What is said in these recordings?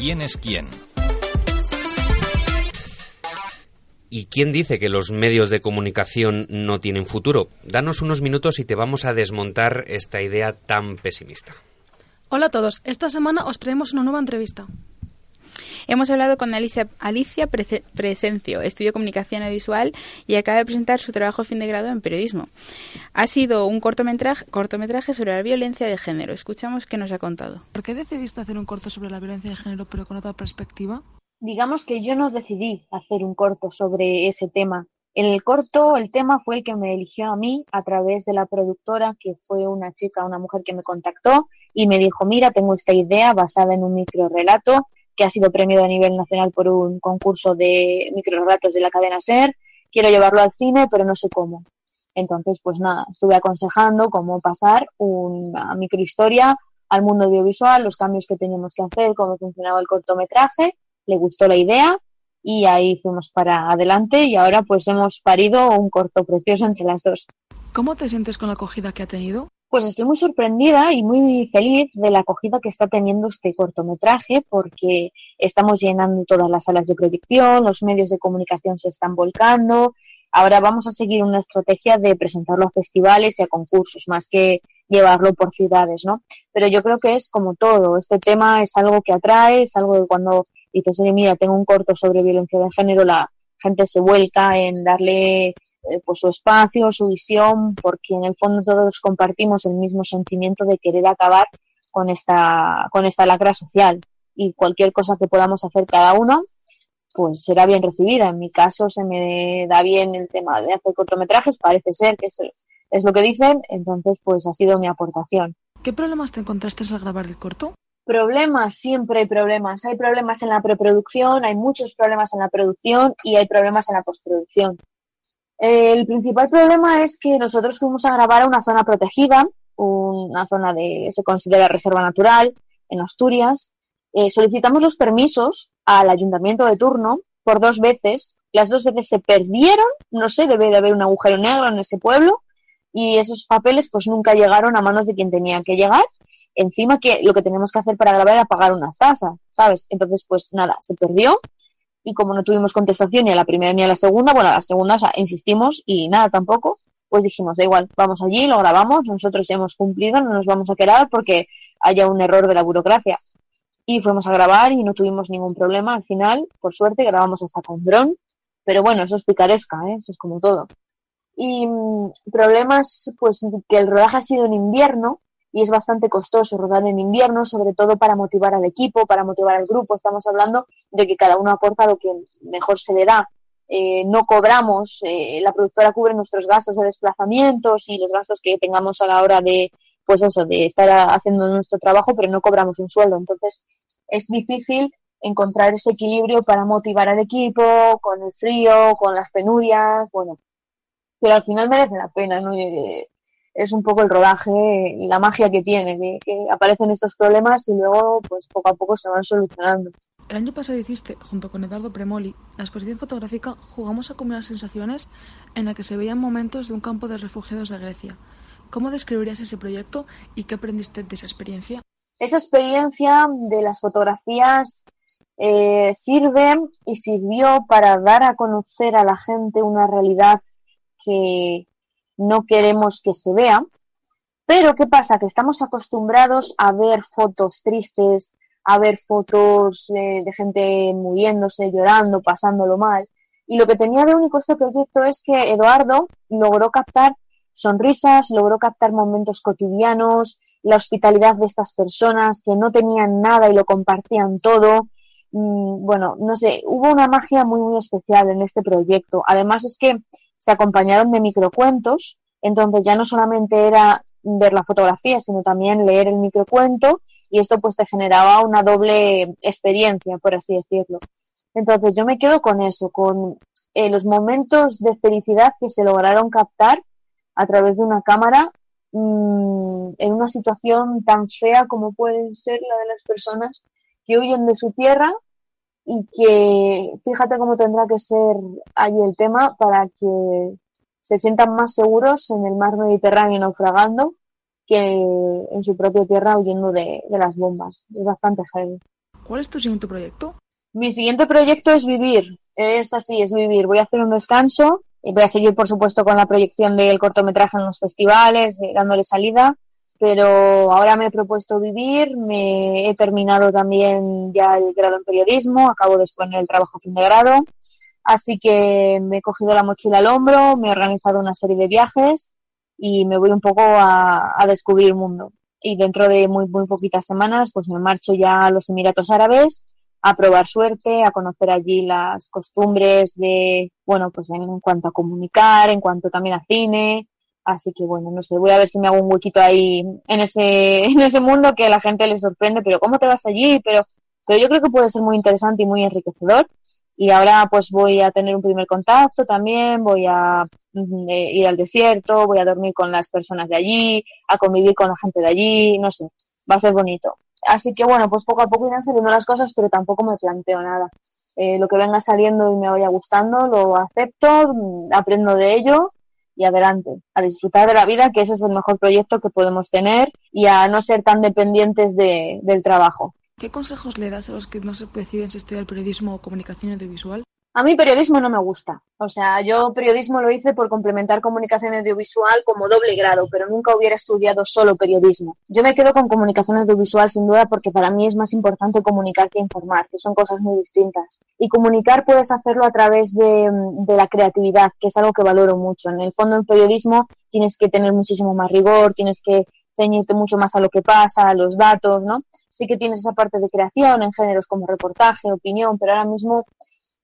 ¿Quién es quién? ¿Y quién dice que los medios de comunicación no tienen futuro? Danos unos minutos y te vamos a desmontar esta idea tan pesimista. Hola a todos, esta semana os traemos una nueva entrevista. Hemos hablado con Alicia, Alicia Presencio, estudio comunicación audiovisual y acaba de presentar su trabajo fin de grado en periodismo. Ha sido un cortometraje, cortometraje sobre la violencia de género. Escuchamos qué nos ha contado. ¿Por qué decidiste hacer un corto sobre la violencia de género pero con otra perspectiva? Digamos que yo no decidí hacer un corto sobre ese tema. En el corto, el tema fue el que me eligió a mí a través de la productora, que fue una chica, una mujer que me contactó y me dijo, mira, tengo esta idea basada en un micro relato que ha sido premiado a nivel nacional por un concurso de microrelatos de la cadena SER. Quiero llevarlo al cine, pero no sé cómo. Entonces, pues nada, estuve aconsejando cómo pasar una microhistoria al mundo audiovisual, los cambios que teníamos que hacer, cómo funcionaba el cortometraje. Le gustó la idea y ahí fuimos para adelante y ahora pues hemos parido un corto precioso entre las dos. ¿Cómo te sientes con la acogida que ha tenido? Pues estoy muy sorprendida y muy feliz de la acogida que está teniendo este cortometraje porque estamos llenando todas las salas de proyección, los medios de comunicación se están volcando. Ahora vamos a seguir una estrategia de presentarlo a festivales y a concursos, más que llevarlo por ciudades, ¿no? Pero yo creo que es como todo, este tema es algo que atrae, es algo que cuando dices, oye, mira, tengo un corto sobre violencia de género, la gente se vuelca en darle eh, pues su espacio, su visión, porque en el fondo todos compartimos el mismo sentimiento de querer acabar con esta, con esta lacra social y cualquier cosa que podamos hacer cada uno, pues será bien recibida. En mi caso se me da bien el tema de hacer cortometrajes, parece ser que es, es lo que dicen, entonces pues ha sido mi aportación. ¿Qué problemas te encontraste al grabar el corto? Problemas, siempre hay problemas. Hay problemas en la preproducción, hay muchos problemas en la producción y hay problemas en la postproducción. El principal problema es que nosotros fuimos a grabar a una zona protegida, una zona de, se considera reserva natural, en Asturias. Eh, solicitamos los permisos al ayuntamiento de turno por dos veces. Las dos veces se perdieron, no sé, debe de haber un agujero negro en ese pueblo y esos papeles pues nunca llegaron a manos de quien tenía que llegar. Encima que lo que teníamos que hacer para grabar era pagar unas tasas, ¿sabes? Entonces pues nada, se perdió y como no tuvimos contestación ni a la primera ni a la segunda, bueno, a la segunda insistimos y nada tampoco, pues dijimos, da igual, vamos allí, lo grabamos, nosotros hemos cumplido, no nos vamos a quedar porque haya un error de la burocracia. Y fuimos a grabar y no tuvimos ningún problema. Al final, por suerte, grabamos hasta con dron, pero bueno, eso es picaresca, ¿eh? eso es como todo. Y mm, problemas, pues que el rodaje ha sido en invierno, y es bastante costoso rodar en invierno, sobre todo para motivar al equipo, para motivar al grupo. Estamos hablando de que cada uno aporta lo que mejor se le da. Eh, no cobramos, eh, la productora cubre nuestros gastos de desplazamientos y los gastos que tengamos a la hora de, pues eso, de estar haciendo nuestro trabajo, pero no cobramos un sueldo. Entonces, es difícil encontrar ese equilibrio para motivar al equipo, con el frío, con las penurias, bueno. Pero al final merece la pena, ¿no? Eh, es un poco el rodaje y la magia que tiene, que, aparecen estos problemas y luego pues poco a poco se van solucionando. El año pasado hiciste, junto con Eduardo Premoli, la exposición fotográfica Jugamos a combinar sensaciones en la que se veían momentos de un campo de refugiados de Grecia. ¿Cómo describirías ese proyecto y qué aprendiste de esa experiencia? Esa experiencia de las fotografías eh, sirve y sirvió para dar a conocer a la gente una realidad que, no queremos que se vea. Pero ¿qué pasa? Que estamos acostumbrados a ver fotos tristes, a ver fotos eh, de gente muriéndose, llorando, pasándolo mal. Y lo que tenía de único este proyecto es que Eduardo logró captar sonrisas, logró captar momentos cotidianos, la hospitalidad de estas personas que no tenían nada y lo compartían todo. Mm, bueno, no sé, hubo una magia muy, muy especial en este proyecto. Además es que se acompañaron de microcuentos, entonces ya no solamente era ver la fotografía, sino también leer el microcuento y esto pues te generaba una doble experiencia, por así decirlo. Entonces yo me quedo con eso, con eh, los momentos de felicidad que se lograron captar a través de una cámara mmm, en una situación tan fea como puede ser la de las personas que huyen de su tierra y que fíjate cómo tendrá que ser allí el tema para que se sientan más seguros en el mar Mediterráneo naufragando que en su propia tierra huyendo de, de las bombas. Es bastante heavy. ¿Cuál es tu siguiente proyecto? Mi siguiente proyecto es vivir. Es así, es vivir. Voy a hacer un descanso y voy a seguir, por supuesto, con la proyección del cortometraje en los festivales, eh, dándole salida. Pero ahora me he propuesto vivir, me he terminado también ya el grado en periodismo, acabo de exponer el trabajo fin de grado. Así que me he cogido la mochila al hombro, me he organizado una serie de viajes y me voy un poco a, a descubrir el mundo. Y dentro de muy, muy poquitas semanas, pues me marcho ya a los Emiratos Árabes a probar suerte, a conocer allí las costumbres de, bueno, pues en, cuanto a comunicar, en cuanto también a cine. Así que bueno, no sé, voy a ver si me hago un huequito ahí en ese, en ese mundo que a la gente le sorprende, pero ¿cómo te vas allí? Pero, pero yo creo que puede ser muy interesante y muy enriquecedor. Y ahora pues voy a tener un primer contacto también, voy a eh, ir al desierto, voy a dormir con las personas de allí, a convivir con la gente de allí, no sé, va a ser bonito. Así que bueno, pues poco a poco irán saliendo las cosas, pero tampoco me planteo nada. Eh, lo que venga saliendo y me vaya gustando, lo acepto, aprendo de ello y adelante, a disfrutar de la vida, que ese es el mejor proyecto que podemos tener y a no ser tan dependientes de, del trabajo. ¿Qué consejos le das a los que no se deciden si estudiar periodismo o comunicación audiovisual? A mí periodismo no me gusta. O sea, yo periodismo lo hice por complementar comunicación audiovisual como doble grado, pero nunca hubiera estudiado solo periodismo. Yo me quedo con comunicación audiovisual sin duda porque para mí es más importante comunicar que informar, que son cosas muy distintas. Y comunicar puedes hacerlo a través de, de la creatividad, que es algo que valoro mucho. En el fondo, en periodismo tienes que tener muchísimo más rigor, tienes que ceñirte mucho más a lo que pasa, a los datos, ¿no? Sí que tienes esa parte de creación en géneros como reportaje, opinión, pero ahora mismo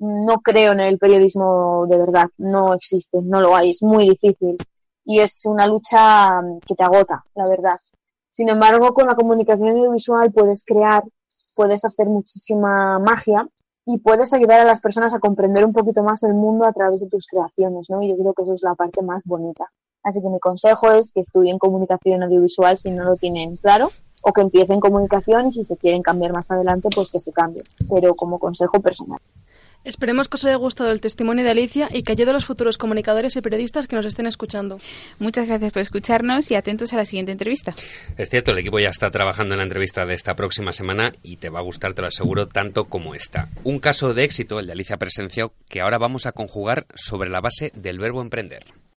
no creo en el periodismo de verdad, no existe, no lo hay, es muy difícil y es una lucha que te agota, la verdad. Sin embargo, con la comunicación audiovisual puedes crear, puedes hacer muchísima magia y puedes ayudar a las personas a comprender un poquito más el mundo a través de tus creaciones, ¿no? Y yo creo que eso es la parte más bonita. Así que mi consejo es que estudien comunicación audiovisual si no lo tienen claro o que empiecen comunicación y si se quieren cambiar más adelante, pues que se cambien, pero como consejo personal. Esperemos que os haya gustado el testimonio de Alicia y que ayude a los futuros comunicadores y periodistas que nos estén escuchando. Muchas gracias por escucharnos y atentos a la siguiente entrevista. Es cierto, el equipo ya está trabajando en la entrevista de esta próxima semana y te va a gustar, te lo aseguro, tanto como esta. Un caso de éxito, el de Alicia Presencio, que ahora vamos a conjugar sobre la base del verbo emprender.